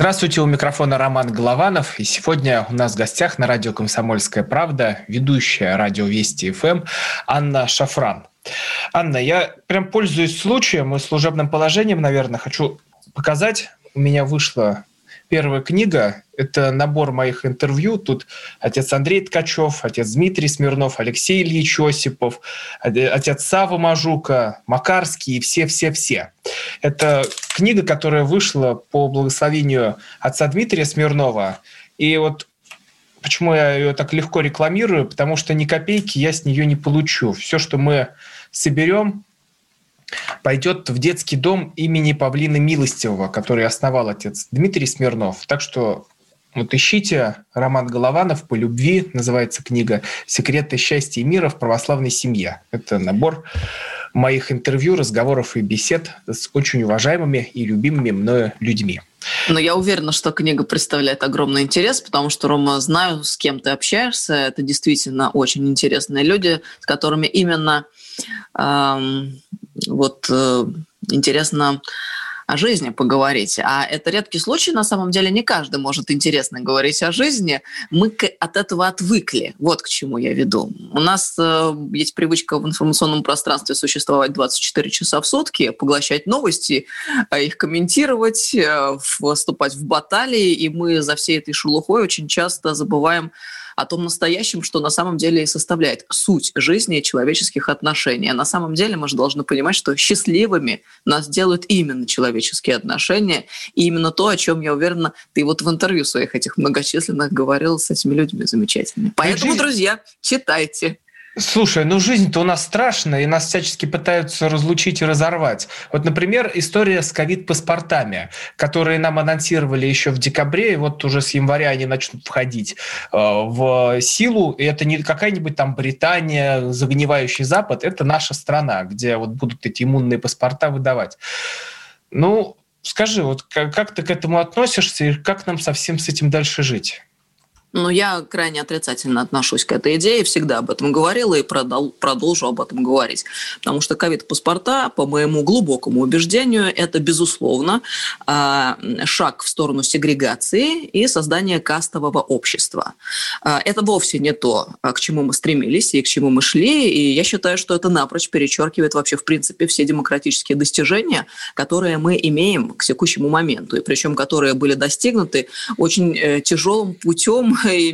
Здравствуйте, у микрофона Роман Голованов. И сегодня у нас в гостях на радио «Комсомольская правда» ведущая радио Вести ФМ Анна Шафран. Анна, я прям пользуюсь случаем и служебным положением, наверное, хочу показать. У меня вышла первая книга – это набор моих интервью. Тут отец Андрей Ткачев, отец Дмитрий Смирнов, Алексей Ильич Осипов, отец Сава Мажука, Макарский и все-все-все. Это книга, которая вышла по благословению отца Дмитрия Смирнова. И вот почему я ее так легко рекламирую, потому что ни копейки я с нее не получу. Все, что мы соберем, пойдет в детский дом имени Павлины Милостивого, который основал отец Дмитрий Смирнов. Так что вот ищите Роман Голованов «По любви», называется книга «Секреты счастья и мира в православной семье». Это набор моих интервью, разговоров и бесед с очень уважаемыми и любимыми мною людьми. Но я уверена, что книга представляет огромный интерес, потому что, Рома, знаю, с кем ты общаешься. Это действительно очень интересные люди, с которыми именно эм, вот э, интересно о жизни поговорить. А это редкий случай, на самом деле не каждый может интересно говорить о жизни. Мы от этого отвыкли. Вот к чему я веду. У нас э, есть привычка в информационном пространстве существовать 24 часа в сутки, поглощать новости, э, их комментировать, э, вступать в баталии, и мы за всей этой шелухой очень часто забываем о том настоящем, что на самом деле и составляет суть жизни и человеческих отношений. А на самом деле мы же должны понимать, что счастливыми нас делают именно человеческие отношения, и именно то, о чем я уверена, ты вот в интервью своих этих многочисленных говорил с этими людьми замечательными. Поэтому, друзья, читайте. Слушай, ну жизнь-то у нас страшная, и нас всячески пытаются разлучить и разорвать. Вот, например, история с ковид-паспортами, которые нам анонсировали еще в декабре, и вот уже с января они начнут входить э, в силу. И это не какая-нибудь там Британия, загнивающий Запад, это наша страна, где вот будут эти иммунные паспорта выдавать. Ну, скажи, вот как, как ты к этому относишься, и как нам совсем с этим дальше жить? Но я крайне отрицательно отношусь к этой идее, всегда об этом говорила и продолжу об этом говорить. Потому что ковид-паспорта, по моему глубокому убеждению, это, безусловно, а, шаг в сторону сегрегации и создания кастового общества. А, это вовсе не то, к чему мы стремились и к чему мы шли, и я считаю, что это напрочь перечеркивает вообще, в принципе, все демократические достижения, которые мы имеем к текущему моменту, и причем которые были достигнуты очень э, тяжелым путем и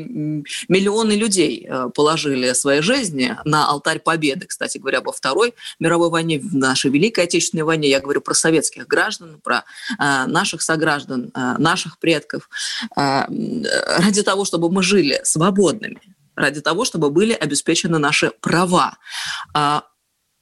миллионы людей э, положили свои жизни на алтарь победы. Кстати говоря, во Второй мировой войне, в нашей Великой Отечественной войне, я говорю про советских граждан, про э, наших сограждан, э, наших предков, ради того, чтобы мы жили свободными, ради того, чтобы были обеспечены наши права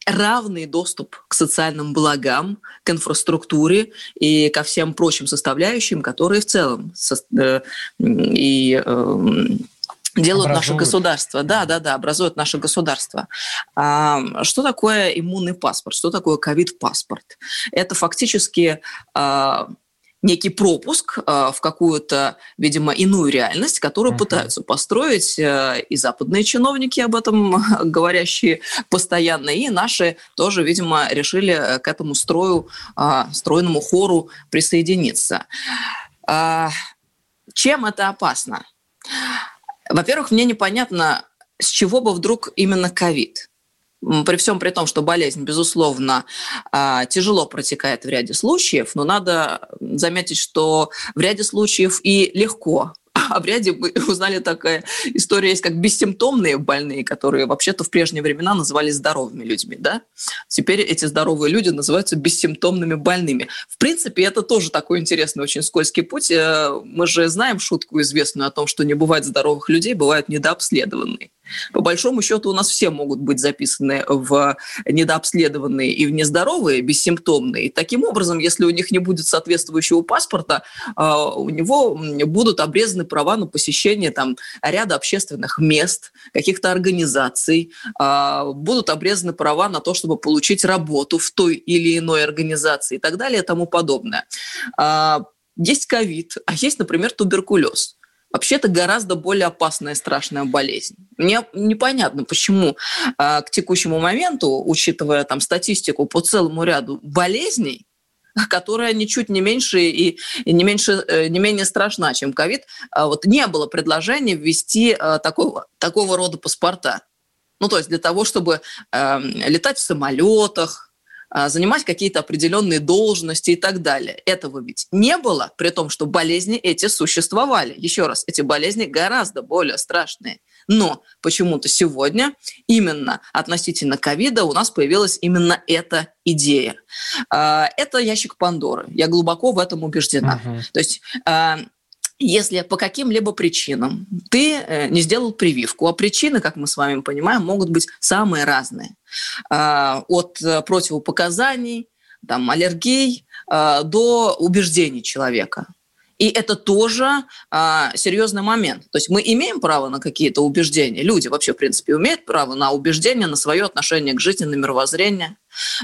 равный доступ к социальным благам, к инфраструктуре и ко всем прочим составляющим, которые в целом э, и эм, делают образуют. наше государство. Да, да, да, образуют наше государство. А, что такое иммунный паспорт? Что такое ковид-паспорт? Это фактически а, некий пропуск э, в какую-то, видимо, иную реальность, которую uh-huh. пытаются построить э, и западные чиновники об этом говорящие постоянно, и наши тоже, видимо, решили э, к этому строю, стройному хору присоединиться. Э, чем это опасно? Во-первых, мне непонятно, с чего бы вдруг именно ковид при всем при том, что болезнь, безусловно, а, тяжело протекает в ряде случаев, но надо заметить, что в ряде случаев и легко а в ряде мы узнали такая история есть, как бессимптомные больные, которые вообще-то в прежние времена назывались здоровыми людьми, да? Теперь эти здоровые люди называются бессимптомными больными. В принципе, это тоже такой интересный, очень скользкий путь. Э, мы же знаем шутку известную о том, что не бывает здоровых людей, бывают недообследованные. По большому счету у нас все могут быть записаны в недообследованные и в нездоровые, бессимптомные. Таким образом, если у них не будет соответствующего паспорта, а, у него будут обрезаны права на посещение там, ряда общественных мест, каких-то организаций, а, будут обрезаны права на то, чтобы получить работу в той или иной организации и так далее и тому подобное. А, есть ковид, а есть, например, туберкулез. Вообще это гораздо более опасная, страшная болезнь. Мне непонятно, почему а, к текущему моменту, учитывая там статистику по целому ряду болезней, которая ничуть не меньше и, и не, меньше, э, не менее страшна, чем ковид, а вот не было предложения ввести а, такого, такого рода паспорта. Ну, то есть для того, чтобы э, летать в самолетах, занимать какие-то определенные должности и так далее. Этого ведь не было, при том, что болезни эти существовали. Еще раз, эти болезни гораздо более страшные. Но почему-то сегодня именно относительно ковида у нас появилась именно эта идея. А, это ящик Пандоры. Я глубоко в этом убеждена. Uh-huh. То есть а, если по каким-либо причинам ты э, не сделал прививку, а причины, как мы с вами понимаем, могут быть самые разные. А, от э, противопоказаний, там, аллергий а, до убеждений человека. И это тоже а, серьезный момент. То есть мы имеем право на какие-то убеждения. Люди вообще, в принципе, имеют право на убеждения, на свое отношение к жизни, на мировоззрение.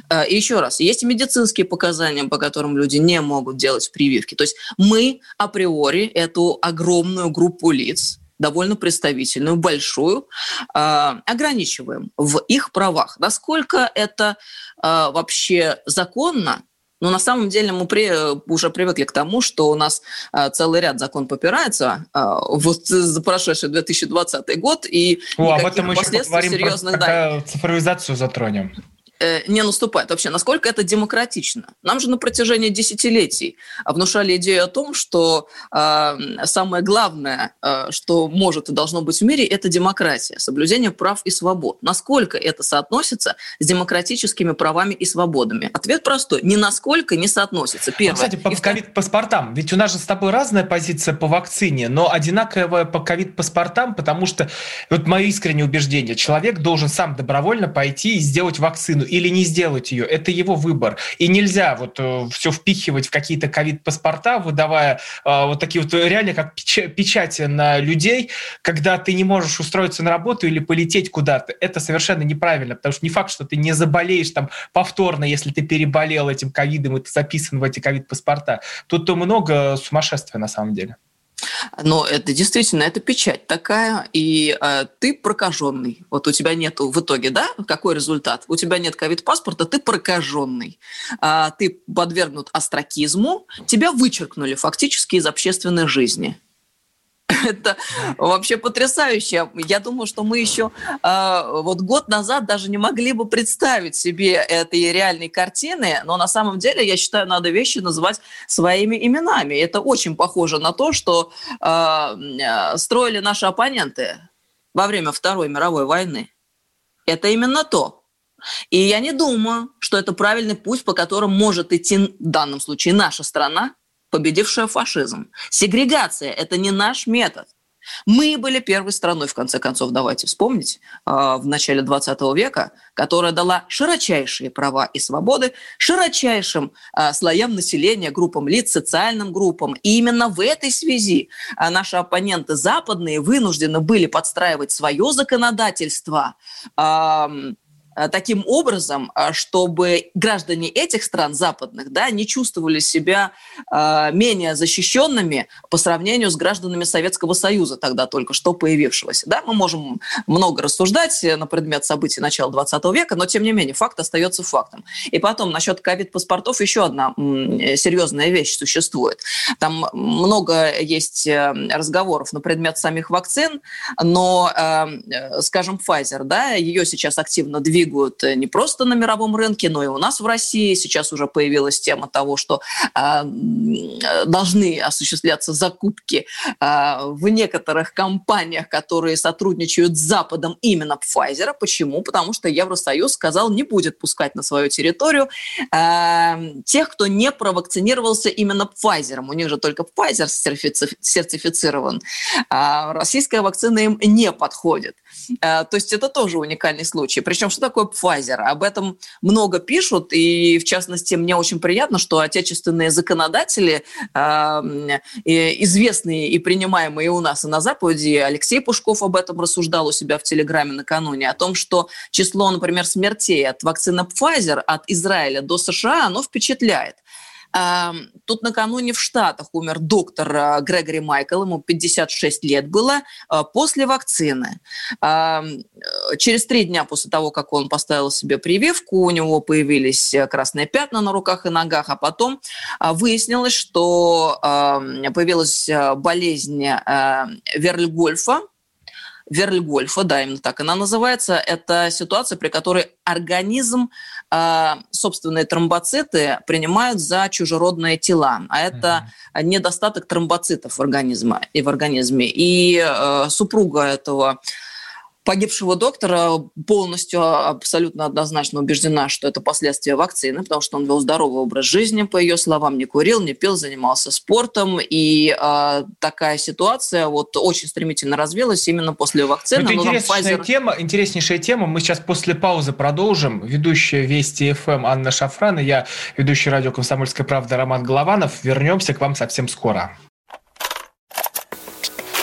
А, и еще раз, есть медицинские показания, по которым люди не могут делать прививки. То есть мы априори эту огромную группу лиц, довольно представительную, большую, а, ограничиваем в их правах. Насколько это а, вообще законно, но на самом деле мы при, уже привыкли к тому, что у нас э, целый ряд закон попирается э, вот за прошедший 2020 год, и О, об этом еще поговорим, серьезных, да, цифровизацию затронем. Э, не наступает вообще. Насколько это демократично? Нам же на протяжении десятилетий внушали идею о том, что э, самое главное, э, что может и должно быть в мире, это демократия, соблюдение прав и свобод. Насколько это соотносится с демократическими правами и свободами? Ответ простой. Ни насколько не соотносится. Первое. Кстати, по ковид-паспортам. Ведь у нас же с тобой разная позиция по вакцине, но одинаковая по ковид-паспортам, потому что, вот мое искреннее убеждение, человек должен сам добровольно пойти и сделать вакцину или не сделать ее. Это его выбор. И нельзя вот э, все впихивать в какие-то ковид-паспорта, выдавая э, вот такие вот реально как печати на людей, когда ты не можешь устроиться на работу или полететь куда-то. Это совершенно неправильно, потому что не факт, что ты не заболеешь там повторно, если ты переболел этим ковидом, и ты записан в эти ковид-паспорта. Тут то много сумасшествия на самом деле. Но это действительно, это печать такая, и э, ты прокаженный. Вот у тебя нету в итоге, да, какой результат? У тебя нет ковид-паспорта, ты прокаженный. А, ты подвергнут астракизму, тебя вычеркнули фактически из общественной жизни. Это вообще потрясающе. Я думаю, что мы еще э, вот год назад даже не могли бы представить себе этой реальной картины, но на самом деле, я считаю, надо вещи называть своими именами. Это очень похоже на то, что э, строили наши оппоненты во время Второй мировой войны. Это именно то. И я не думаю, что это правильный путь, по которому может идти в данном случае наша страна, победившая фашизм. Сегрегация – это не наш метод. Мы были первой страной, в конце концов, давайте вспомнить, а, в начале 20 века, которая дала широчайшие права и свободы широчайшим а, слоям населения, группам лиц, социальным группам. И именно в этой связи а, наши оппоненты западные вынуждены были подстраивать свое законодательство таким образом, э, чтобы граждане этих стран западных да, не чувствовали себя э, менее защищенными по сравнению с гражданами Советского Союза, тогда только что появившегося. Да, мы можем много рассуждать на предмет событий начала 20 века, но тем не менее факт остается фактом. И потом насчет ковид-паспортов еще одна серьезная вещь существует. Там много есть разговоров на предмет самих вакцин, но, скажем, Pfizer, да, ее сейчас активно двигают двигают не просто на мировом рынке, но и у нас в России. Сейчас уже появилась тема того, что э, должны осуществляться закупки э, в некоторых компаниях, которые сотрудничают с Западом именно Pfizer. Почему? Потому что Евросоюз сказал, не будет пускать на свою территорию э, тех, кто не провакцинировался именно Pfizer. У них же только Pfizer сертифицирован. А российская вакцина им не подходит. Э, то есть это тоже уникальный случай. Причем что такое Pfizer? Об этом много пишут, и в частности мне очень приятно, что отечественные законодатели, эм, известные и принимаемые у нас и на Западе, Алексей Пушков об этом рассуждал у себя в Телеграме накануне, о том, что число, например, смертей от вакцины Pfizer от Израиля до США, оно впечатляет. Тут накануне в Штатах умер доктор а, Грегори Майкл, ему 56 лет было, а, после вакцины. Через три дня после того, как он поставил себе прививку, у него появились э, красные пятна на руках и ногах, а потом а, выяснилось, что появилась э, болезнь э, Верльгольфа, Верльгольфа, да, именно так она называется. Это ситуация, при которой организм э, собственные тромбоциты принимают за чужеродные тела, а это mm-hmm. недостаток тромбоцитов в организме и в организме. И э, супруга этого погибшего доктора полностью а, абсолютно однозначно убеждена, что это последствия вакцины, потому что он вел здоровый образ жизни, по ее словам, не курил, не пил, занимался спортом. И э, такая ситуация вот очень стремительно развилась именно после вакцины. Ну, это интереснейшая, Pfizer... тема, интереснейшая тема. Мы сейчас после паузы продолжим. Ведущая Вести ФМ Анна Шафран и я, ведущий радио «Комсомольская правда» Роман Голованов. Вернемся к вам совсем скоро.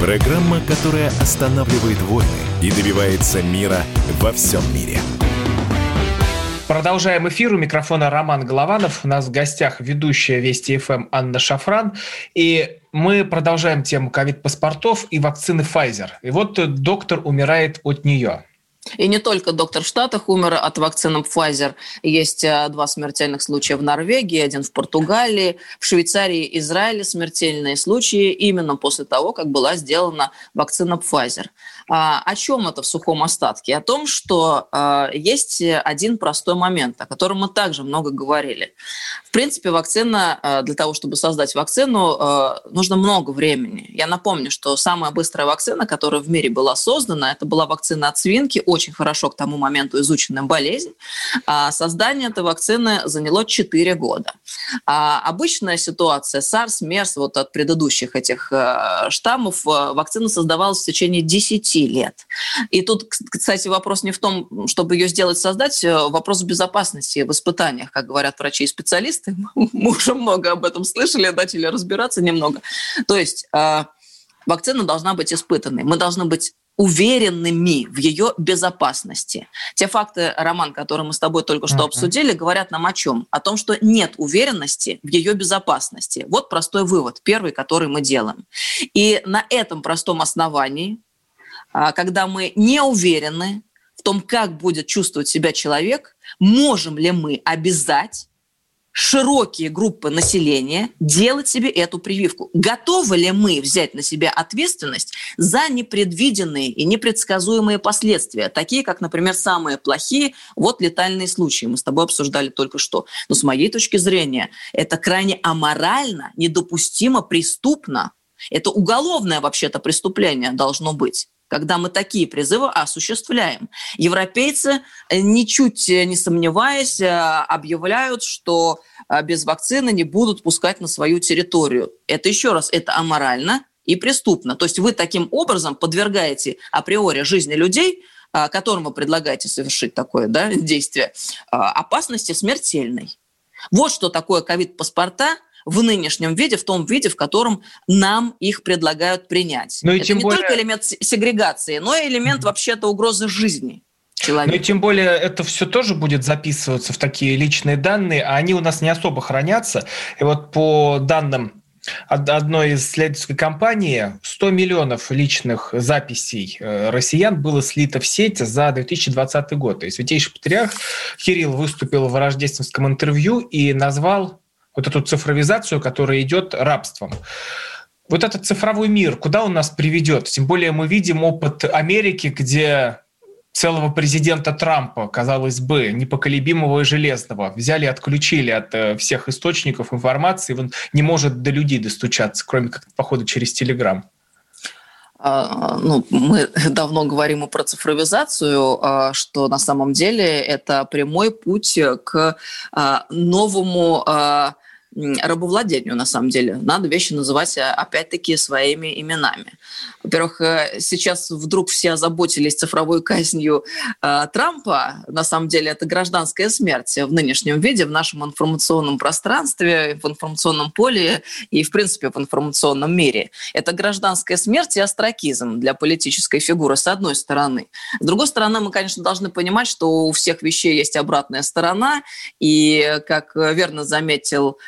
Программа, которая останавливает войны и добивается мира во всем мире. Продолжаем эфир. У микрофона Роман Голованов. У нас в гостях ведущая Вести ФМ Анна Шафран. И мы продолжаем тему ковид-паспортов и вакцины Pfizer. И вот доктор умирает от нее. И не только доктор в Штатах умер от вакцины Pfizer. Есть э, два смертельных случая в Норвегии, один в Португалии, в Швейцарии и Израиле смертельные случаи именно после того, как была сделана вакцина Pfizer. А, о чем это в сухом остатке? О том, что а, есть один простой момент, о котором мы также много говорили. В принципе, вакцина, а, для того, чтобы создать вакцину, нужно много времени. Я напомню, что самая быстрая вакцина, которая в мире была создана, это была вакцина от свинки, очень хорошо к тому моменту изученная болезнь. Создание этой вакцины заняло 4 года. Обычная ситуация SARS, MERS, вот от предыдущих этих штаммов, вакцина создавалась в течение 10 лет. И тут, кстати, вопрос не в том, чтобы ее сделать, создать, э, вопрос безопасности в испытаниях, как говорят врачи и специалисты. Мы уже много об этом слышали, начали разбираться немного. То есть э, вакцина должна быть испытанной. Мы должны быть уверенными в ее безопасности. Те факты, Роман, которые мы с тобой только что uh-huh. обсудили, говорят нам о чем? О том, что нет уверенности в ее безопасности. Вот простой вывод, первый, который мы делаем. И на этом простом основании а, когда мы не уверены в том, как будет чувствовать себя человек, можем ли мы обязать широкие группы населения делать себе эту прививку. Готовы ли мы взять на себя ответственность за непредвиденные и непредсказуемые последствия, такие как, например, самые плохие, вот летальные случаи, мы с тобой обсуждали только что. Но с моей точки зрения это крайне аморально, недопустимо, преступно. Это уголовное вообще-то преступление должно быть когда мы такие призывы осуществляем. Европейцы, э, ничуть не сомневаясь, э, объявляют, что э, без вакцины не будут пускать на свою территорию. Это еще раз, это аморально и преступно. То есть вы таким образом подвергаете априори жизни людей, которым вы предлагаете совершить такое да, действие, опасности смертельной. Вот что такое ковид-паспорта в нынешнем виде, в том виде, в котором нам их предлагают принять. Ну и Это не более... только элемент сегрегации, но и элемент mm-hmm. вообще-то угрозы жизни. Человека. Ну и тем более это все тоже будет записываться в такие личные данные, а они у нас не особо хранятся. И вот по данным одной из исследовательской компании 100 миллионов личных записей э, россиян было слито в сеть за 2020 год. То есть Святейший Патриарх Кирилл выступил в рождественском интервью и назвал вот эту цифровизацию, которая идет рабством. Вот этот цифровой мир, куда он нас приведет? Тем более мы видим опыт Америки, где целого президента Трампа, казалось бы, непоколебимого и железного, взяли, отключили от э, всех источников информации, он не может до людей достучаться, кроме как, походу, через Телеграм. А, ну, мы давно говорим про цифровизацию, а, что на самом деле это прямой путь к а, новому рабовладению, на самом деле. Надо вещи называть, э, опять-таки, своими именами. Во-первых, э, сейчас вдруг все озаботились цифровой казнью э, Трампа. На самом деле это гражданская смерть в нынешнем виде, в нашем информационном пространстве, в информационном поле и, в принципе, в информационном мире. Это гражданская смерть и астракизм для политической фигуры, с одной стороны. С другой стороны, мы, конечно, должны понимать, что у всех вещей есть обратная сторона. И, как верно заметил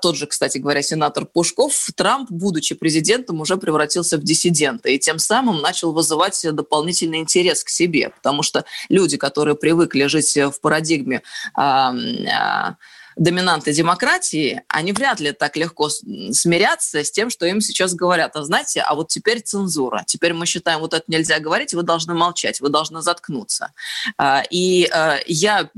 тот же, кстати говоря, сенатор Пушков, Трамп, будучи президентом, уже превратился в диссидента и тем самым начал вызывать дополнительный интерес к себе, потому что люди, которые привыкли жить в парадигме а, а, доминанты демократии, они вряд ли так легко смирятся с тем, что им сейчас говорят. А знаете, а вот теперь цензура. Теперь мы считаем, вот это нельзя говорить, вы должны молчать, вы должны заткнуться. А, и а, я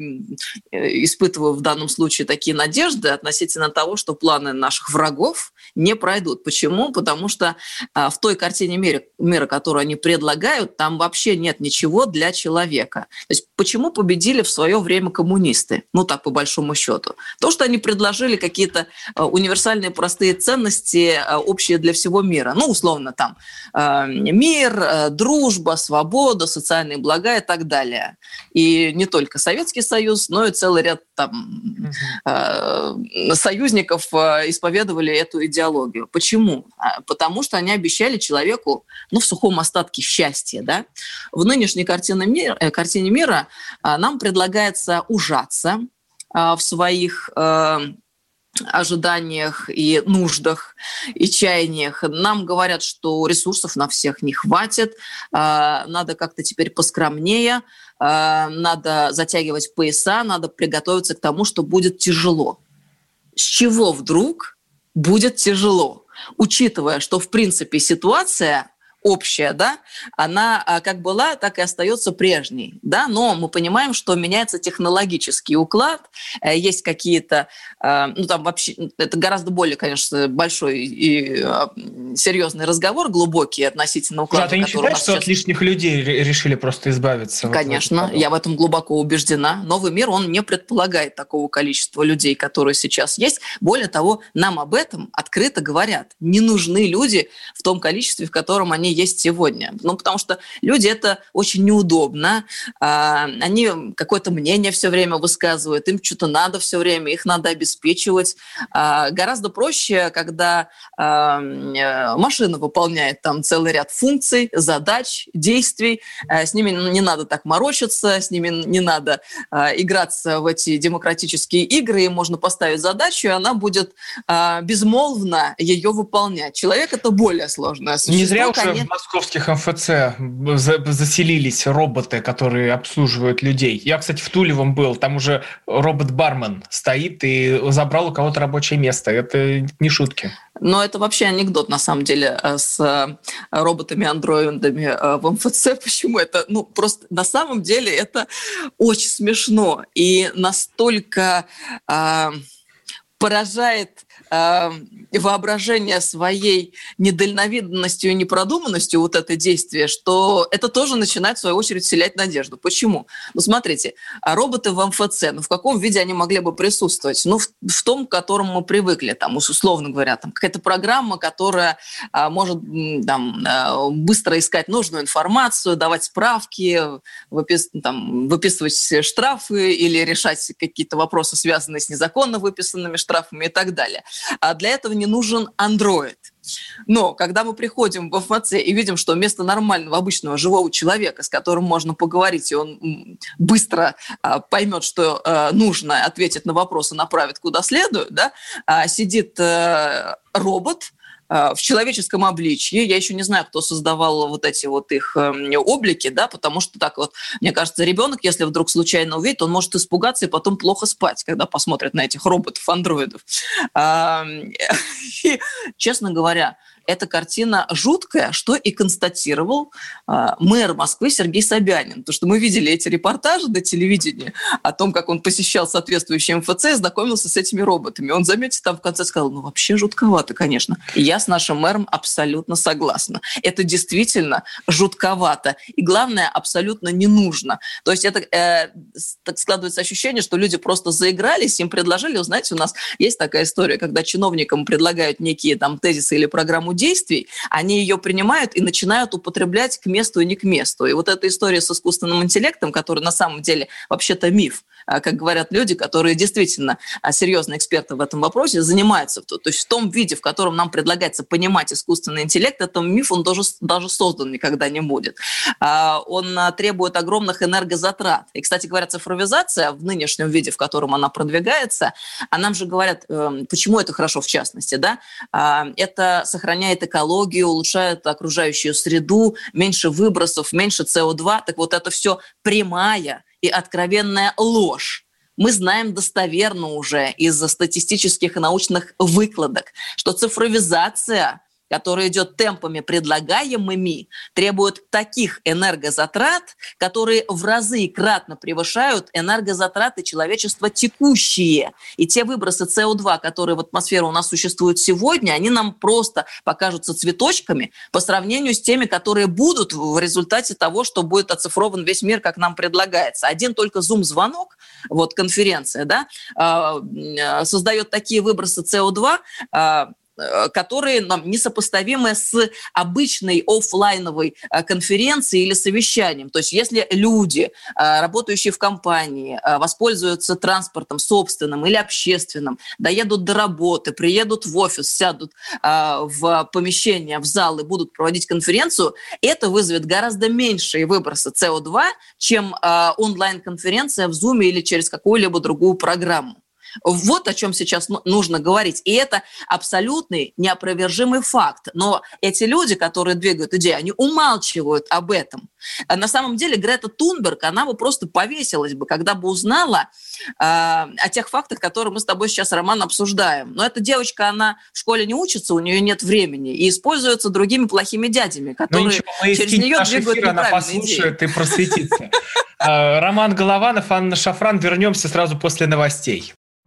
испытываю в данном случае такие надежды относительно того, что планы наших врагов не пройдут. Почему? Потому что а, в той картине мира, мира, которую они предлагают, там вообще нет ничего для человека. То есть почему победили в свое время коммунисты? Ну так, по большому счету. То, что они предложили какие-то э, универсальные простые ценности, э, общие для всего мира. Ну, условно, там э, мир, дружба, свобода, социальные блага и так далее. И не только Советский Союз, но и целый ряд там, союзников исповедовали эту идеологию. Почему? А, потому что они обещали человеку, ну, в сухом остатке счастья. Да? В нынешней картине мира, картине мира нам предлагается ужаться, а, в своих э, ожиданиях и нуждах и чаяниях. Нам говорят, что ресурсов на всех не хватит, а, надо как-то теперь поскромнее, а, надо затягивать пояса, надо приготовиться к тому, что будет тяжело. С чего вдруг будет тяжело? Учитывая, что в принципе ситуация общая, да, она а, как была, так и остается прежней, да, но мы понимаем, что меняется технологический уклад, э, есть какие-то, а, ну там вообще, это гораздо более, конечно, большой и а, серьезный разговор, глубокий относительно уклада. Да, ты не считаешь, что сейчас... от лишних людей решили просто избавиться? Конечно, вот я в этом глубоко убеждена. Новый мир, он не предполагает такого количества людей, которые сейчас есть. Более того, нам об этом открыто говорят. Не нужны люди в том количестве, в котором они есть сегодня. Ну, потому что люди это очень неудобно. А, они какое-то мнение все время высказывают, им что-то надо все время, их надо обеспечивать. А, гораздо проще, когда а, машина выполняет там целый ряд функций, задач, действий. С ними не надо так морочиться, с ними не надо играться в эти демократические игры, и можно поставить задачу, и она будет безмолвно ее выполнять. Человек это более сложное существо. Не зря уже в московских МФЦ заселились роботы, которые обслуживают людей. Я, кстати, в Тулевом был, там уже робот-бармен стоит и забрал у кого-то рабочее место. Это не шутки. Но это вообще анекдот, на самами деле, э, с э, роботами-андроидами э, в МФЦ. Почему это? Ну, просто на самом деле это очень смешно и настолько поражает э, воображение своей недальновидностью и непродуманностью вот это действие, что это тоже начинает, в свою очередь, вселять надежду. Почему? Ну, смотрите, а роботы в МФЦ, ну, в каком виде они могли бы присутствовать? Ну, в, в том, к которому мы привыкли, там, условно говоря, там, какая-то программа, которая а, может там, а, быстро искать нужную информацию, давать справки, выпис, там, выписывать штрафы или решать какие-то вопросы, связанные с незаконно выписанными штрафами и так далее. А для этого не нужен Android. Но когда мы приходим в ФМЦ и видим, что вместо нормального, обычного, живого человека, с которым можно поговорить, и он быстро а, поймет, что а, нужно, ответит на вопросы, направит куда следует, да, а, сидит а, робот, Э, в человеческом обличье. Я еще не знаю, кто создавал вот эти вот их эм, облики, да, потому что так вот, мне кажется, ребенок, если вдруг случайно увидит, он может испугаться и потом плохо спать, когда посмотрит на этих роботов-андроидов. Честно говоря, эта картина жуткая, что и констатировал э, мэр Москвы Сергей Собянин. То, что мы видели эти репортажи на телевидении о том, как он посещал соответствующий МФЦ и знакомился с этими роботами. Он, заметьте, там в конце сказал, ну вообще жутковато, конечно. Я с нашим мэром абсолютно согласна. Это действительно жутковато. И главное, абсолютно не нужно. То есть это э, так складывается ощущение, что люди просто заигрались, им предложили, знаете, у нас есть такая история, когда чиновникам предлагают некие там тезисы или программу действий, они ее принимают и начинают употреблять к месту и не к месту. И вот эта история с искусственным интеллектом, который на самом деле вообще-то миф, как говорят люди, которые действительно а, серьезные эксперты в этом вопросе, занимаются. То есть в том виде, в котором нам предлагается понимать искусственный интеллект, этот миф, он даже, даже создан никогда не будет. А, он требует огромных энергозатрат. И, кстати говоря, цифровизация в нынешнем виде, в котором она продвигается, а нам же говорят, эм, почему это хорошо в частности, да, это сохраняет экологию, улучшает окружающую среду, меньше выбросов, меньше СО2. Так вот это все прямая и откровенная ложь. Мы знаем достоверно уже из статистических и научных выкладок, что цифровизация который идет темпами предлагаемыми, требует таких энергозатрат, которые в разы и кратно превышают энергозатраты человечества текущие. И те выбросы СО2, которые в атмосферу у нас существуют сегодня, они нам просто покажутся цветочками по сравнению с теми, которые будут в результате того, что будет оцифрован весь мир, как нам предлагается. Один только зум-звонок, вот конференция, да, а, создает такие выбросы СО2, Э, которые нам несопоставимы с обычной офлайновой э, конференцией или совещанием. То есть если люди, э, работающие в компании, воспользуются транспортом собственным или общественным, доедут до работы, приедут в офис, сядут в помещение, в зал и будут проводить конференцию, это вызовет гораздо меньшие выбросы СО2, чем онлайн-конференция в Zoom или через какую-либо другую программу. Вот о чем сейчас нужно говорить. И это абсолютный неопровержимый факт. Но эти люди, которые двигают идею, они умалчивают об этом. А на самом деле Грета Тунберг, она бы просто повесилась бы, когда бы узнала э, о тех фактах, которые мы с тобой сейчас, Роман, обсуждаем. Но эта девочка, она в школе не учится, у нее нет времени и используется другими плохими дядями, которые ничего, через нее двигают эфир, она послушает идеи. и просветится. А, Роман Голованов, Анна Шафран. Вернемся сразу после новостей.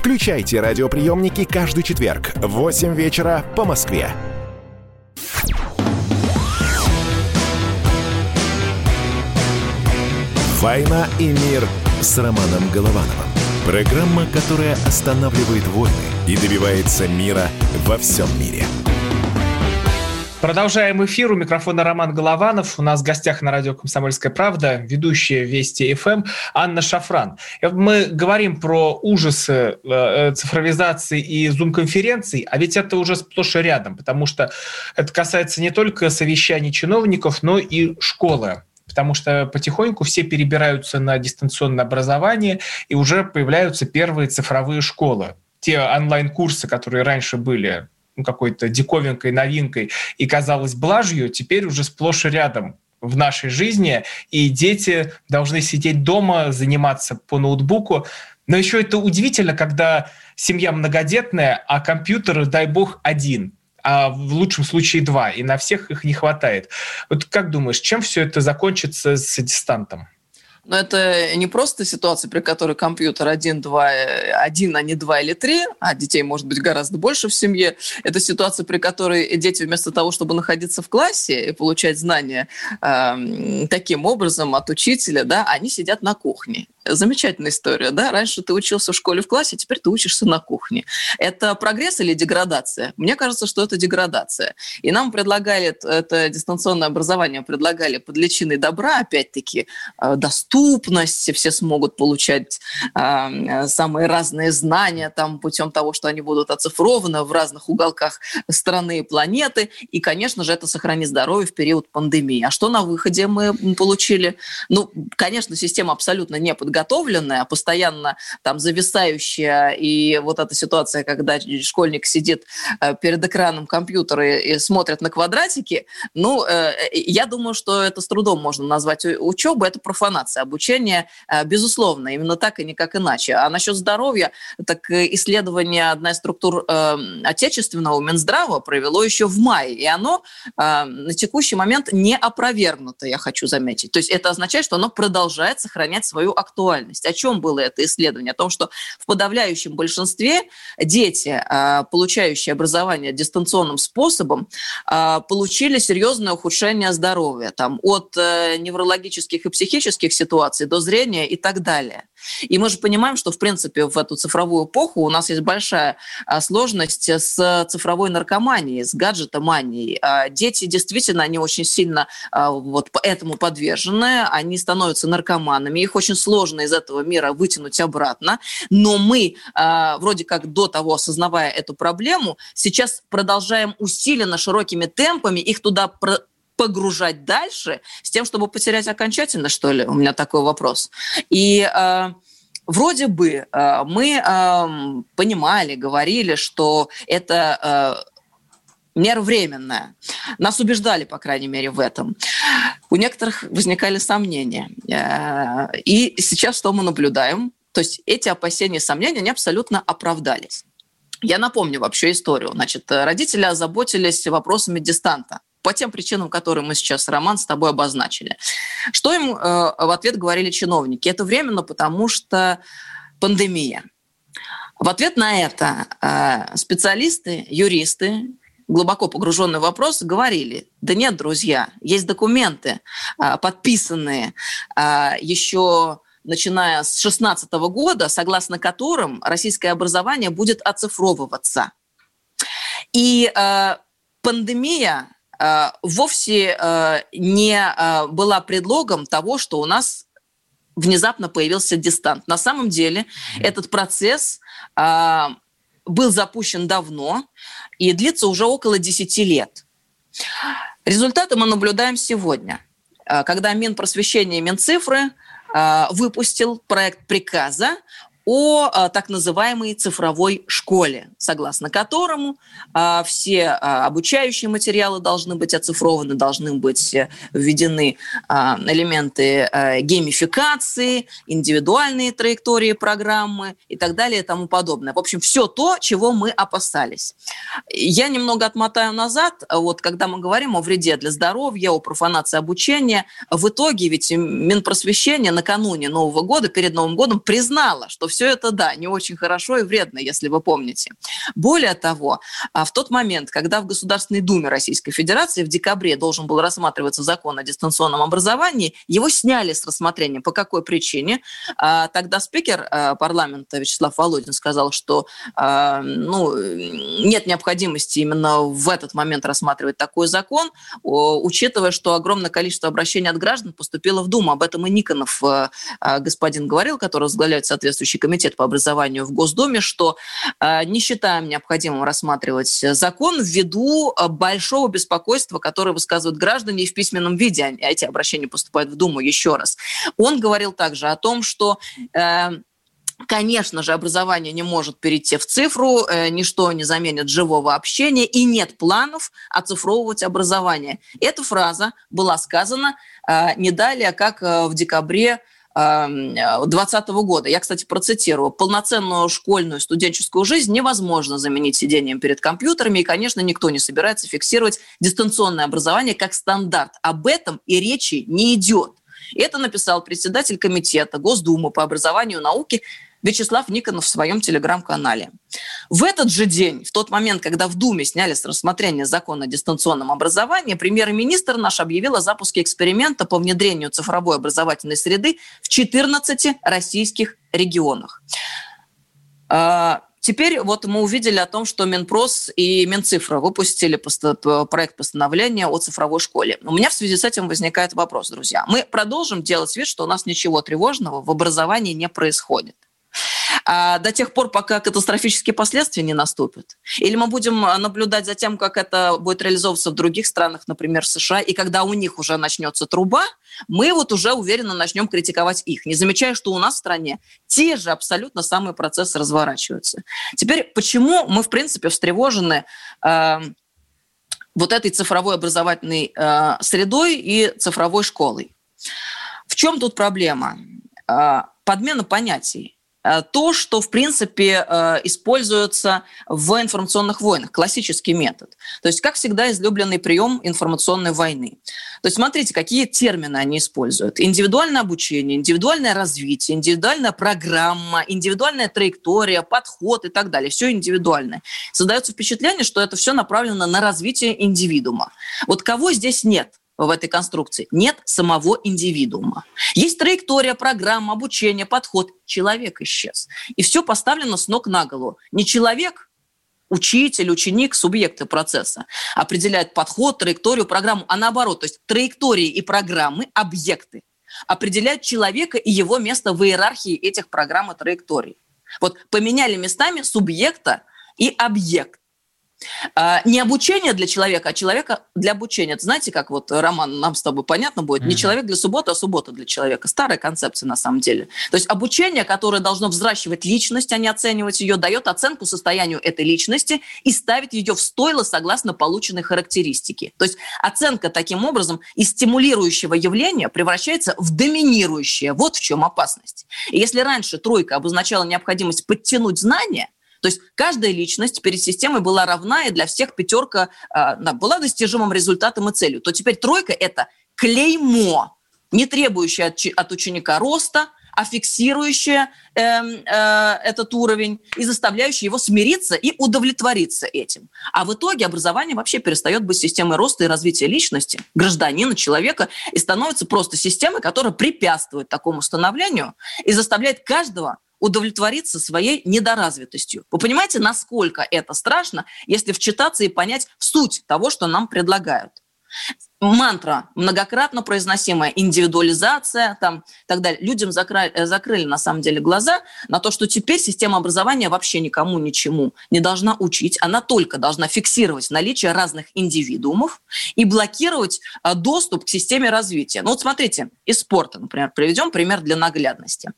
Включайте радиоприемники каждый четверг в 8 вечера по Москве. «Война и мир» с Романом Головановым. Программа, которая останавливает войны и добивается мира во всем мире. Продолжаем эфир. У микрофона Роман Голованов. У нас в гостях на радио «Комсомольская правда» ведущая Вести ФМ Анна Шафран. Мы говорим про ужасы э, цифровизации и зум-конференций, а ведь это уже сплошь и рядом, потому что это касается не только совещаний чиновников, но и школы потому что потихоньку все перебираются на дистанционное образование, и уже появляются первые цифровые школы. Те онлайн-курсы, которые раньше были какой-то диковинкой, новинкой и казалось блажью, теперь уже сплошь и рядом в нашей жизни, и дети должны сидеть дома, заниматься по ноутбуку. Но еще это удивительно, когда семья многодетная, а компьютер, дай бог, один а в лучшем случае два, и на всех их не хватает. Вот как думаешь, чем все это закончится с дистантом? Но это не просто ситуация, при которой компьютер один, два, один, а не два или три, а детей может быть гораздо больше в семье. Это ситуация, при которой дети вместо того, чтобы находиться в классе и получать знания э, таким образом от учителя, да, они сидят на кухне. Замечательная история, да? Раньше ты учился в школе в классе, теперь ты учишься на кухне. Это прогресс или деградация? Мне кажется, что это деградация. И нам предлагали это дистанционное образование, предлагали под личиной добра, опять-таки, э, доступность, все смогут получать э, самые разные знания там путем того, что они будут оцифрованы в разных уголках страны и планеты. И, конечно же, это сохранит здоровье в период пандемии. А что на выходе мы получили? Ну, конечно, система абсолютно не подготовлена подготовленная, постоянно там зависающая, и вот эта ситуация, когда школьник сидит э, перед экраном компьютера и смотрит на квадратики, ну, э, я думаю, что это с трудом можно назвать учебой, это профанация. Обучение, э, безусловно, именно так и никак иначе. А насчет здоровья, так исследование одной из структур отечественного Минздрава провело еще в мае, и оно на текущий момент не опровергнуто, я хочу заметить. То есть это означает, что оно продолжает сохранять свою актуальность актуальность. О чем было это исследование? О том, что в подавляющем большинстве дети, а, получающие образование дистанционным способом, а, получили серьезное ухудшение здоровья, там, от э, неврологических и психических ситуаций до зрения и так далее. И мы же понимаем, что, в принципе, в эту цифровую эпоху у нас есть большая а, сложность с цифровой наркоманией, с гаджетоманией. Дети действительно, они очень сильно вот этому подвержены, они становятся наркоманами, их очень сложно из этого мира вытянуть обратно, но мы, вроде как до того осознавая эту проблему, сейчас продолжаем усиленно, широкими темпами их туда погружать дальше с тем, чтобы потерять окончательно, что ли? У меня такой вопрос. И э, вроде бы э, мы э, понимали, говорили, что это э, мера временная. Нас убеждали, по крайней мере, в этом. У некоторых возникали сомнения. Э, и сейчас что мы наблюдаем? То есть эти опасения и сомнения, они абсолютно оправдались. Я напомню вообще историю. Значит, родители озаботились вопросами дистанта по тем причинам, которые мы сейчас, Роман, с тобой обозначили. Что им э, в ответ говорили чиновники? Это временно, потому что пандемия. В ответ на это э, специалисты, юристы, глубоко погруженный в вопрос, говорили, да нет, друзья, есть документы, а, подписанные а, еще начиная с 2016 года, согласно которым российское образование будет оцифровываться. И э, пандемия э, вовсе э, не э, была предлогом того, что у нас внезапно появился дистант. На самом деле mm-hmm. этот процесс был запущен давно и длится уже около 10 лет. Результаты мы наблюдаем сегодня, когда Минпросвещение и Минцифры выпустил проект приказа о а, так называемой цифровой школе, согласно которому а, все а, обучающие материалы должны быть оцифрованы, должны быть э, введены элементы э, геймификации, индивидуальные траектории программы и так далее и тому подобное. В общем, все то, чего мы опасались. Я немного отмотаю назад. Вот когда мы говорим о вреде для здоровья, о профанации обучения, в итоге ведь Минпросвещение накануне Нового года, перед Новым годом признало, что все это, да, не очень хорошо и вредно, если вы помните. Более того, а, в тот момент, когда в Государственной Думе Российской Федерации в декабре должен был рассматриваться закон о дистанционном образовании, его сняли с рассмотрения. По какой причине? А, тогда спикер парламента Вячеслав Володин сказал, что ну, нет необходимости именно в этот момент рассматривать такой закон, учитывая, что огромное количество обращений от граждан поступило в Думу. Об этом и Никонов господин говорил, который возглавляет соответствующий комитет по образованию в Госдуме, что э, не считаем необходимым рассматривать закон ввиду э, большого беспокойства, которое высказывают граждане и в письменном виде. А эти обращения поступают в Думу еще раз. Он говорил также о том, что э, Конечно же, образование не может перейти в цифру, ничто не заменит живого общения, и нет планов оцифровывать образование. Эта фраза была сказана не далее, как в декабре 2020 года. Я, кстати, процитирую. Полноценную школьную студенческую жизнь невозможно заменить сидением перед компьютерами, и, конечно, никто не собирается фиксировать дистанционное образование как стандарт. Об этом и речи не идет. Это написал председатель комитета Госдумы по образованию и науке Вячеслав Никонов в своем телеграм-канале. В этот же день, в тот момент, когда в Думе сняли с рассмотрения закона о дистанционном образовании, премьер-министр наш объявил о запуске эксперимента по внедрению цифровой образовательной среды в 14 российских регионах. А, теперь вот мы увидели о том, что Минпрос и Минцифра выпустили проект постановления о цифровой школе. У меня в связи с этим возникает вопрос, друзья. Мы продолжим делать вид, что у нас ничего тревожного в образовании не происходит до тех пор, пока катастрофические последствия не наступят? Или мы будем наблюдать за тем, как это будет реализовываться в других странах, например, в США, и когда у них уже начнется труба, мы вот уже уверенно начнем критиковать их, не замечая, что у нас в стране те же абсолютно самые процессы разворачиваются. Теперь, почему мы, в принципе, встревожены э, вот этой цифровой образовательной э, средой и цифровой школой? В чем тут проблема? Э, подмена понятий. Э, то, что, в принципе, э, используется в информационных войнах, классический метод. То есть, как всегда, излюбленный прием информационной войны. То есть, смотрите, какие термины они используют. Индивидуальное обучение, индивидуальное развитие, индивидуальная программа, индивидуальная траектория, подход и так далее. Все индивидуальное. Создается впечатление, что это все направлено на развитие индивидуума. Вот кого здесь нет? В этой конструкции. Нет самого индивидуума. Есть траектория, программа, обучение, подход. Человек исчез. И все поставлено с ног на голову. Не человек, учитель, ученик, субъекты процесса определяет подход, траекторию, программу, а наоборот. То есть траектории и программы, объекты определяют человека и его место в иерархии этих программ и траекторий. Вот поменяли местами субъекта и объект. А, не обучение для человека, а человека для обучения. Это знаете, как вот, Роман, нам с тобой понятно будет, mm-hmm. не человек для субботы, а суббота для человека. Старая концепция на самом деле. То есть обучение, которое должно взращивать личность, а не оценивать ее, дает оценку состоянию этой личности и ставит ее в стойло согласно полученной характеристике. То есть оценка таким образом из стимулирующего явления превращается в доминирующее. Вот в чем опасность. И если раньше тройка обозначала необходимость подтянуть знания – то есть каждая личность перед системой была равна, и для всех пятерка э, была достижимым результатом и целью. То теперь тройка – это клеймо, не требующее от ученика роста, а фиксирующее э, э, этот уровень и заставляющее его смириться и удовлетвориться этим. А в итоге образование вообще перестает быть системой роста и развития личности, гражданина, человека, и становится просто системой, которая препятствует такому становлению и заставляет каждого удовлетвориться своей недоразвитостью. Вы понимаете, насколько это страшно, если вчитаться и понять суть того, что нам предлагают. Мантра, многократно произносимая индивидуализация, там, так далее. Людям закрыли, э, закрыли на самом деле глаза на то, что теперь система образования вообще никому ничему не должна учить, она только должна фиксировать наличие разных индивидуумов и блокировать а, доступ к системе развития. Ну вот смотрите, из спорта, например, приведем пример для наглядности.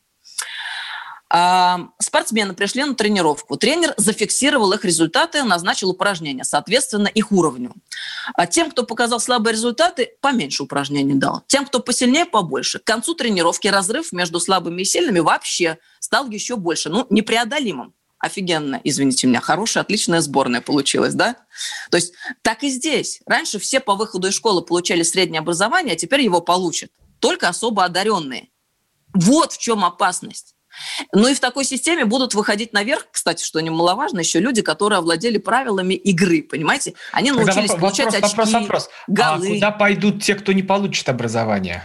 Спортсмены пришли на тренировку. Тренер зафиксировал их результаты, назначил упражнения, соответственно, их уровню. А тем, кто показал слабые результаты, поменьше упражнений дал. Тем, кто посильнее, побольше. К концу тренировки разрыв между слабыми и сильными вообще стал еще больше, ну, непреодолимым офигенно, извините меня, хорошая, отличная сборная получилась, да? То есть так и здесь. Раньше все по выходу из школы получали среднее образование, а теперь его получат только особо одаренные. Вот в чем опасность. Ну и в такой системе будут выходить наверх, кстати, что немаловажно, еще люди, которые овладели правилами игры, понимаете? Они научились вопрос, получать вопрос, очки, вопрос, вопрос. голы. А куда пойдут те, кто не получит образование?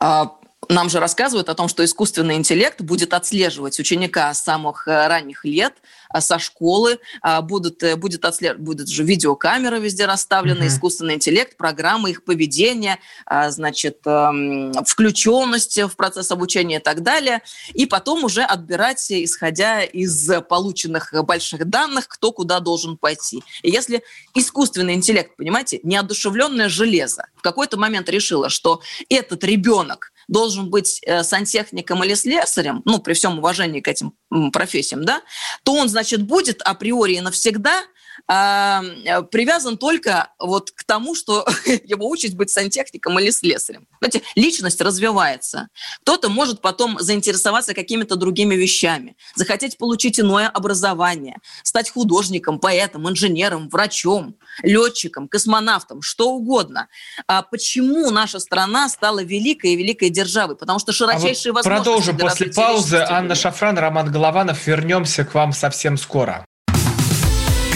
А, нам же рассказывают о том, что искусственный интеллект будет отслеживать ученика с самых э, ранних лет, а, со школы, а, будут, э, будет, отслеживать, будет же видеокамеры везде расставлены, mm-hmm. искусственный интеллект, программы их поведения, а, значит, эм, включенность в процесс обучения и так далее. И потом уже отбирать, исходя из полученных больших данных, кто куда должен пойти. И если искусственный интеллект, понимаете, неодушевленное железо в какой-то момент решило, что этот ребенок должен быть э, сантехником или слесарем, ну, при всем уважении к этим профессиям, да, то он, значит, будет априори и навсегда э, привязан только вот к тому, что его учить быть сантехником или слесарем. Знаете, личность развивается. Кто-то может потом заинтересоваться какими-то другими вещами, захотеть получить иное образование, стать художником, поэтом, инженером, врачом, летчиком, космонавтом, что угодно. А почему наша страна стала великой и великой державой? Потому что широчайшие а вот возможности... Продолжим после паузы. Анна Шафран, Роман Голованов. Вернемся к вам совсем скоро.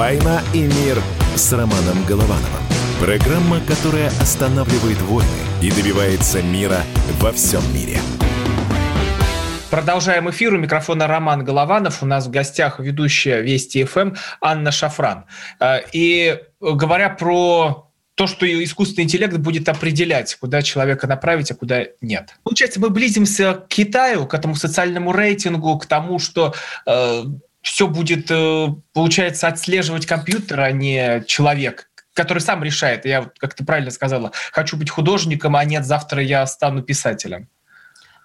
«Война и мир» с Романом Головановым. Программа, которая останавливает войны и добивается мира во всем мире. Продолжаем эфир. У микрофона Роман Голованов. У нас в гостях ведущая Вести ФМ Анна Шафран. Э, и говоря про то, что искусственный интеллект будет определять, куда человека направить, а куда нет. Получается, мы близимся к Китаю, к этому социальному рейтингу, к тому, что э, все будет, э, получается, отслеживать компьютер, а не человек, который сам решает. Я, как ты правильно сказала, хочу быть художником, а нет, завтра я стану писателем.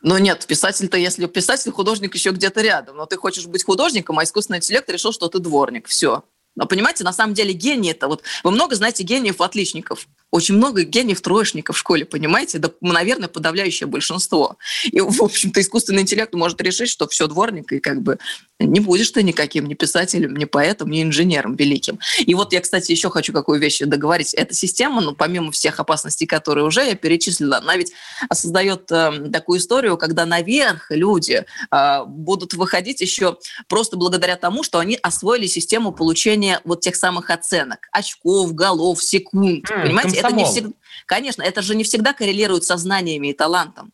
Ну нет, писатель-то, если писатель, художник еще где-то рядом, но ты хочешь быть художником, а искусственный интеллект решил, что ты дворник. Все. Но понимаете, на самом деле гений это вот... Вы много знаете гениев-отличников очень много гениев троечников в школе, понимаете? Да, наверное, подавляющее большинство. И, в общем-то, искусственный интеллект может решить, что все дворник, и как бы не будешь ты никаким ни писателем, ни поэтом, ни инженером великим. И вот я, кстати, еще хочу какую вещь договорить. Эта система, ну, помимо всех опасностей, которые уже я перечислила, она ведь создает э, такую историю, когда наверх люди э, будут выходить еще просто благодаря тому, что они освоили систему получения вот тех самых оценок, очков, голов, секунд. Mm, понимаете? Это не всегда, конечно, это же не всегда коррелирует со знаниями и талантом.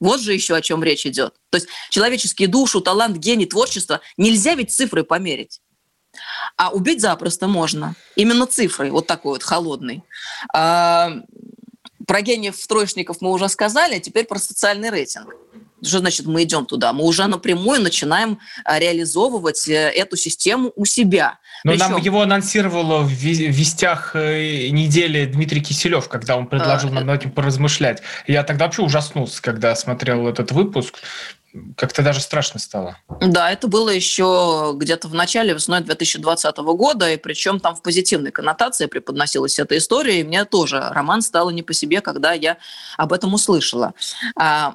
Вот же еще о чем речь идет. То есть человеческие душу, талант, гений, творчество нельзя ведь цифрой померить. А убить запросто можно. Именно цифрой, вот такой вот холодный. А, про гениев троечников мы уже сказали, а теперь про социальный рейтинг. Что значит мы идем туда? Мы уже напрямую начинаем а, реализовывать э, эту систему у себя. Но Причем... нам его анонсировал в вестях э, недели Дмитрий Киселев, когда он предложил а, нам над этим поразмышлять. Я тогда вообще ужаснулся, когда смотрел этот выпуск. Как-то даже страшно стало. Да, это было еще где-то в начале весной 2020 года, и причем там в позитивной коннотации преподносилась эта история, и мне тоже роман стало не по себе, когда я об этом услышала. А,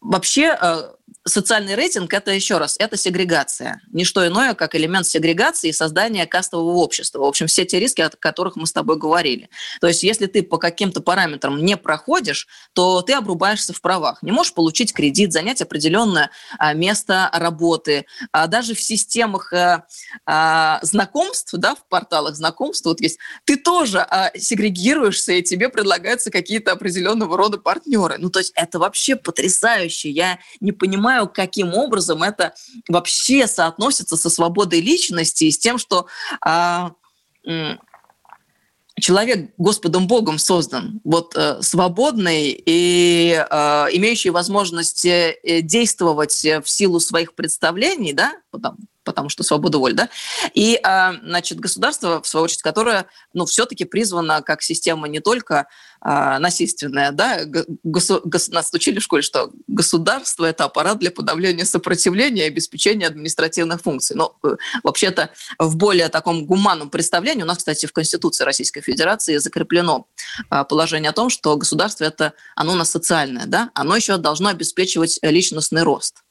вообще э, социальный рейтинг – это, еще раз, это сегрегация. Не что иное, как элемент сегрегации и создания кастового общества. В общем, все те риски, о которых мы с тобой говорили. То есть, если ты по каким-то параметрам не проходишь, то ты обрубаешься в правах. Не можешь получить кредит, занять определенное а, место работы. А даже в системах а, а, знакомств, да, в порталах знакомств, вот есть, ты тоже сегрегируешься, и тебе предлагаются какие-то определенного рода партнеры. Ну, то есть, это вообще потрясающе. Я не понимаю, понимаю, каким образом это вообще соотносится со свободой личности и с тем, что а, человек Господом Богом создан, вот э, свободный и э, имеющий возможность э, действовать в силу своих представлений, да, там, потому что свобода воли, да, и, а, значит, государство, в свою очередь, которое, ну, все-таки призвано как система не только а, насильственная, да, госу- гос- нас учили в школе, что государство – это аппарат для подавления сопротивления и обеспечения административных функций. Но э, вообще-то в более таком гуманном представлении, у нас, кстати, в Конституции Российской Федерации закреплено а, положение о том, что государство – это, оно у нас социальное, да, оно еще должно обеспечивать личностный рост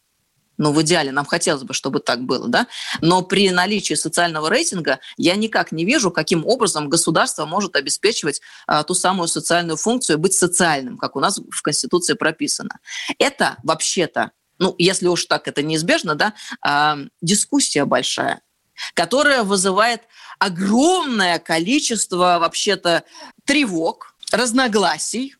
ну, в идеале нам хотелось бы, чтобы так было, да, но при наличии социального рейтинга я никак не вижу, каким образом государство может обеспечивать а, ту самую социальную функцию быть социальным, как у нас в Конституции прописано. Это вообще-то, ну, если уж так это неизбежно, да, а, дискуссия большая, которая вызывает огромное количество вообще-то тревог, разногласий,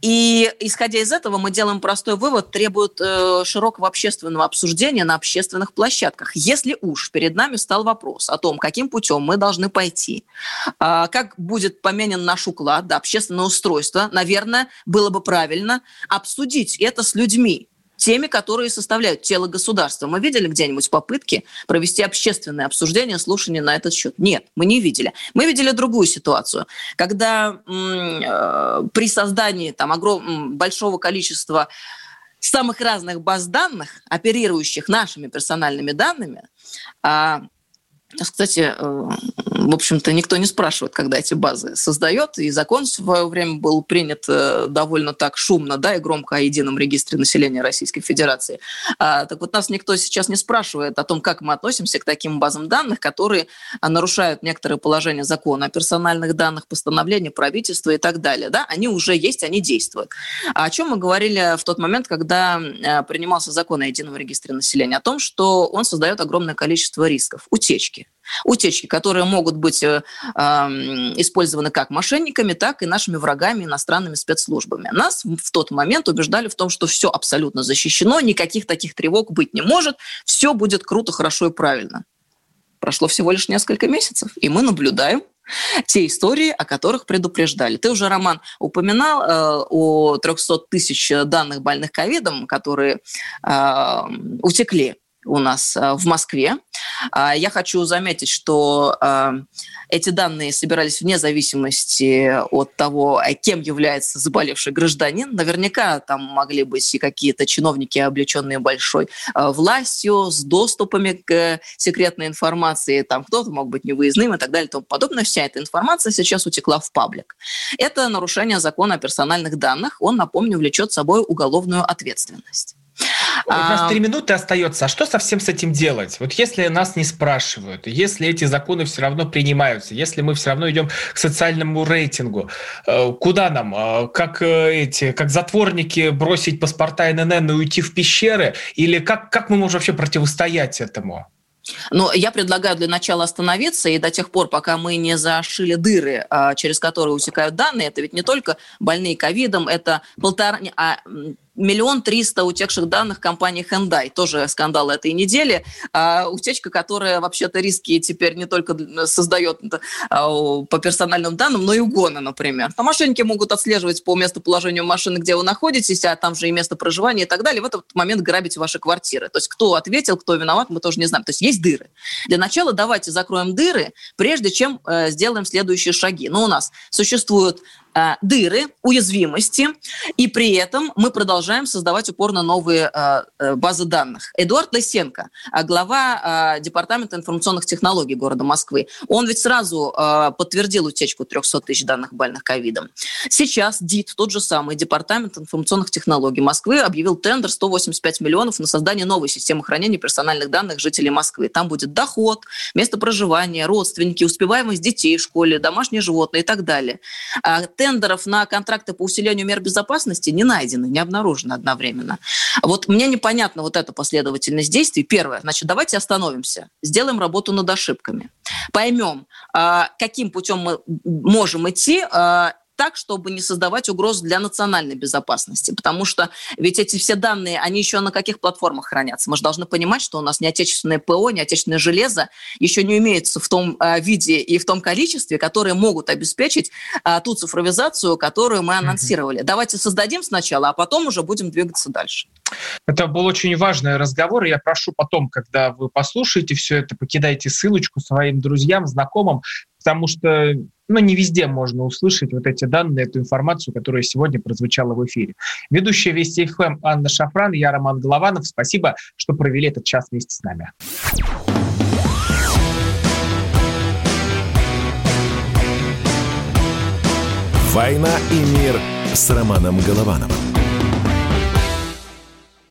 и исходя из этого мы делаем простой вывод, требует э, широкого общественного обсуждения на общественных площадках. Если уж перед нами стал вопрос о том, каким путем мы должны пойти, э, как будет поменен наш уклад, да, общественное устройство, наверное, было бы правильно обсудить это с людьми, теми, которые составляют тело государства. Мы видели где-нибудь попытки провести общественное обсуждение, слушание на этот счет? Нет, мы не видели. Мы видели другую ситуацию, когда э, при создании там, огром... большого количества самых разных баз данных, оперирующих нашими персональными данными, э, кстати, э, в общем-то, никто не спрашивает, когда эти базы создает, и закон в свое время был принят э, довольно так шумно, да, и громко о едином регистре населения Российской Федерации. А, так вот, нас никто сейчас не спрашивает о том, как мы относимся к таким базам данных, которые а, нарушают некоторые положения закона о персональных данных, постановления правительства и так далее, да, они уже есть, они действуют. А о чем мы говорили в тот момент, когда э, принимался закон о едином регистре населения? О том, что он создает огромное количество рисков, утечки утечки. которые могут быть э, использованы как мошенниками, так и нашими врагами, иностранными спецслужбами. Нас в тот момент убеждали в том, что все абсолютно защищено, никаких таких тревог быть не может, все будет круто, хорошо и правильно. Прошло всего лишь несколько месяцев, и мы наблюдаем те истории, о которых предупреждали. Ты уже, Роман, упоминал э, о 300 тысяч данных больных ковидом, которые э, утекли у нас э, в Москве. А, я хочу заметить, что э, эти данные собирались вне зависимости от того, э, кем является заболевший гражданин. Наверняка там могли быть и какие-то чиновники, облеченные большой властью, с доступами к секретной информации. Там кто-то мог быть невыездным и так далее и тому подобное. Вся эта информация сейчас утекла в паблик. Это нарушение закона о персональных данных. Он, напомню, влечет собой уголовную ответственность. У нас три минуты остается. А что совсем с этим делать? Вот если нас не спрашивают, если эти законы все равно принимаются, если мы все равно идем к социальному рейтингу, э, куда нам? Э, как э, эти, как затворники бросить паспорта ННН и уйти в пещеры? Или как, как мы можем вообще противостоять этому? Но я предлагаю для начала остановиться, и до тех пор, пока мы не зашили дыры, а, через которые утекают данные, это ведь не только больные ковидом, это полтора, а миллион триста утекших данных компании Hyundai. Тоже скандал этой недели. А, утечка, которая вообще-то риски теперь не только создает а, по персональным данным, но и угоны, например. А мошенники могут отслеживать по местоположению машины, где вы находитесь, а там же и место проживания и так далее. В этот момент грабить ваши квартиры. То есть кто ответил, кто виноват, мы тоже не знаем. То есть есть дыры. Для начала давайте закроем дыры, прежде чем э, сделаем следующие шаги. Но у нас существуют дыры, уязвимости, и при этом мы продолжаем создавать упорно новые э, э, базы данных. Эдуард Лысенко, глава Департамента информационных технологий города Москвы, он ведь сразу подтвердил утечку 300 тысяч данных больных ковидом. Сейчас ДИТ, тот же самый Департамент информационных технологий Москвы, объявил тендер 185 миллионов на создание новой системы хранения персональных данных жителей Москвы. Там будет доход, место проживания, родственники, успеваемость детей в школе, домашние животные и так далее а тендеров на контракты по усилению мер безопасности не найдено, не обнаружено одновременно. Вот мне непонятна вот эта последовательность действий. Первое, значит, давайте остановимся, сделаем работу над ошибками, поймем, а, каким путем мы можем идти, а, так, чтобы не создавать угроз для национальной безопасности. Потому что ведь эти все данные, они еще на каких платформах хранятся? Мы же должны понимать, что у нас не отечественное ПО, не отечественное железо еще не имеется в том э, виде и в том количестве, которые могут обеспечить э, ту цифровизацию, которую мы анонсировали. Mm-hmm. Давайте создадим сначала, а потом уже будем двигаться дальше. Это был очень важный разговор. Я прошу потом, когда вы послушаете все это, покидайте ссылочку своим друзьям, знакомым, потому что ну, не везде можно услышать вот эти данные, эту информацию, которая сегодня прозвучала в эфире. Ведущая Вести ФМ Анна Шафран, я Роман Голованов. Спасибо, что провели этот час вместе с нами. «Война и мир» с Романом Головановым.